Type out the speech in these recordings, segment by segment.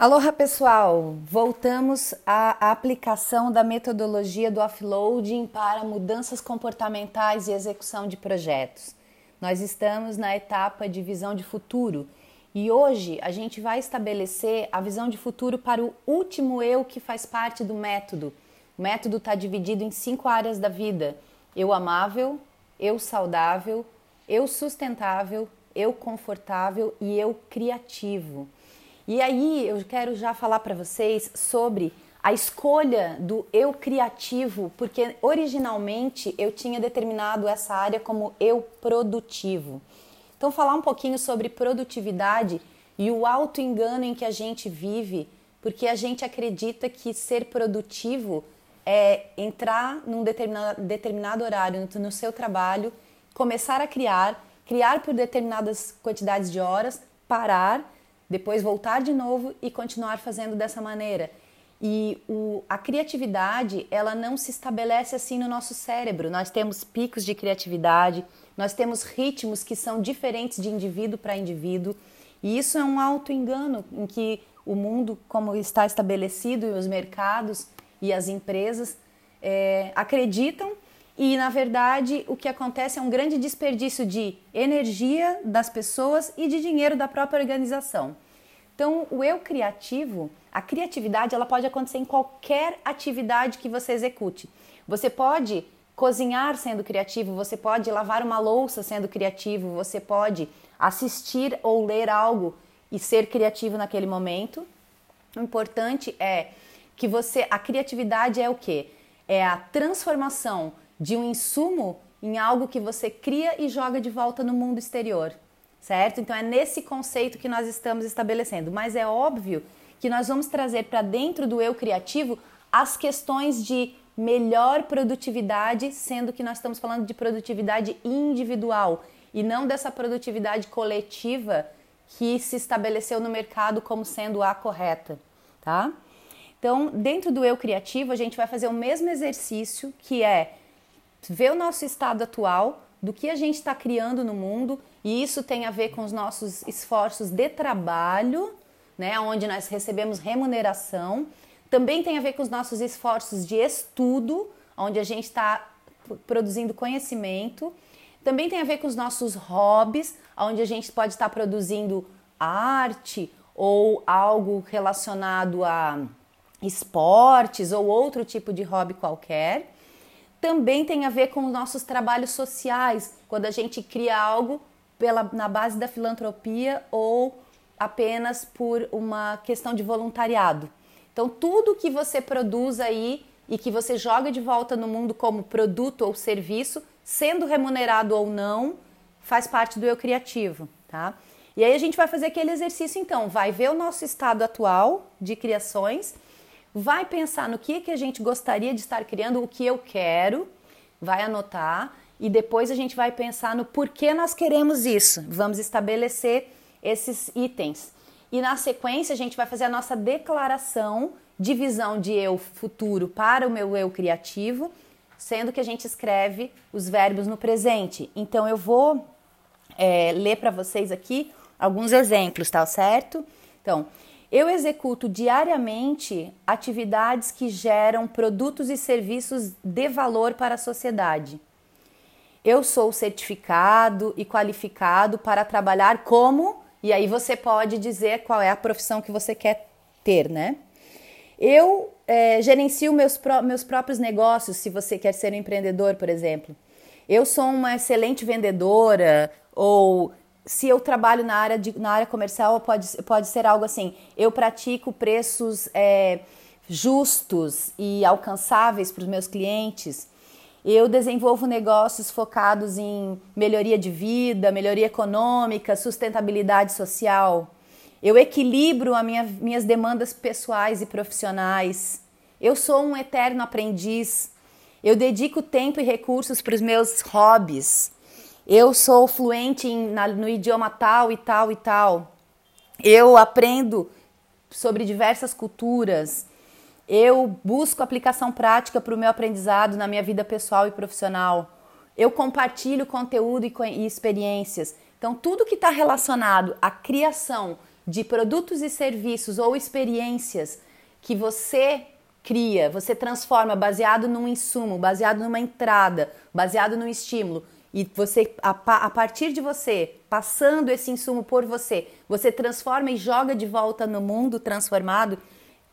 Aloha pessoal, voltamos à aplicação da metodologia do offloading para mudanças comportamentais e execução de projetos. Nós estamos na etapa de visão de futuro e hoje a gente vai estabelecer a visão de futuro para o último eu que faz parte do método. O método está dividido em cinco áreas da vida: eu amável, eu saudável, eu sustentável, eu confortável e eu criativo. E aí eu quero já falar para vocês sobre a escolha do eu criativo, porque originalmente eu tinha determinado essa área como eu produtivo. Então, falar um pouquinho sobre produtividade e o auto engano em que a gente vive, porque a gente acredita que ser produtivo é entrar num determinado, determinado horário no, no seu trabalho, começar a criar, criar por determinadas quantidades de horas, parar depois voltar de novo e continuar fazendo dessa maneira. E o, a criatividade, ela não se estabelece assim no nosso cérebro. Nós temos picos de criatividade, nós temos ritmos que são diferentes de indivíduo para indivíduo. E isso é um auto-engano em que o mundo, como está estabelecido, e os mercados e as empresas é, acreditam e na verdade o que acontece é um grande desperdício de energia das pessoas e de dinheiro da própria organização. Então, o eu criativo, a criatividade, ela pode acontecer em qualquer atividade que você execute. Você pode cozinhar sendo criativo, você pode lavar uma louça sendo criativo, você pode assistir ou ler algo e ser criativo naquele momento. O importante é que você, a criatividade é o que? É a transformação de um insumo em algo que você cria e joga de volta no mundo exterior, certo? Então é nesse conceito que nós estamos estabelecendo, mas é óbvio que nós vamos trazer para dentro do eu criativo as questões de melhor produtividade, sendo que nós estamos falando de produtividade individual e não dessa produtividade coletiva que se estabeleceu no mercado como sendo a correta, tá? Então, dentro do eu criativo, a gente vai fazer o mesmo exercício que é ver o nosso estado atual, do que a gente está criando no mundo, e isso tem a ver com os nossos esforços de trabalho, né, onde nós recebemos remuneração. Também tem a ver com os nossos esforços de estudo, onde a gente está produzindo conhecimento. Também tem a ver com os nossos hobbies, onde a gente pode estar produzindo arte ou algo relacionado a esportes ou outro tipo de hobby qualquer também tem a ver com os nossos trabalhos sociais, quando a gente cria algo pela, na base da filantropia ou apenas por uma questão de voluntariado. Então, tudo que você produz aí e que você joga de volta no mundo como produto ou serviço, sendo remunerado ou não, faz parte do eu criativo, tá? E aí a gente vai fazer aquele exercício então, vai ver o nosso estado atual de criações vai pensar no que, que a gente gostaria de estar criando, o que eu quero, vai anotar e depois a gente vai pensar no porquê nós queremos isso. Vamos estabelecer esses itens. E na sequência a gente vai fazer a nossa declaração de visão de eu futuro para o meu eu criativo, sendo que a gente escreve os verbos no presente. Então eu vou é, ler para vocês aqui alguns exemplos, tá certo? Então, eu executo diariamente atividades que geram produtos e serviços de valor para a sociedade. Eu sou certificado e qualificado para trabalhar como, e aí você pode dizer qual é a profissão que você quer ter, né? Eu é, gerencio meus, pró meus próprios negócios, se você quer ser um empreendedor, por exemplo. Eu sou uma excelente vendedora ou se eu trabalho na área, de, na área comercial, pode, pode ser algo assim: eu pratico preços é, justos e alcançáveis para os meus clientes. Eu desenvolvo negócios focados em melhoria de vida, melhoria econômica, sustentabilidade social. Eu equilibro as minha, minhas demandas pessoais e profissionais. Eu sou um eterno aprendiz. Eu dedico tempo e recursos para os meus hobbies. Eu sou fluente em, na, no idioma tal e tal e tal. Eu aprendo sobre diversas culturas. Eu busco aplicação prática para o meu aprendizado na minha vida pessoal e profissional. Eu compartilho conteúdo e, e experiências. Então, tudo que está relacionado à criação de produtos e serviços ou experiências que você cria, você transforma baseado num insumo, baseado numa entrada, baseado num estímulo, e você a, a, partir de você passando esse insumo por você, você transforma e joga de volta no mundo transformado.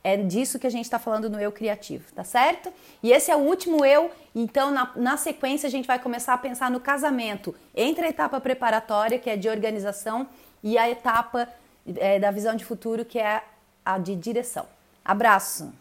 É disso que a gente está falando no eu criativo, tá certo? E esse é o último eu. Então, na, na sequência, a gente vai começar a pensar no casamento entre a etapa preparatória, que é de organização, e a etapa é, da visão de futuro, que é a de direção. Abraço!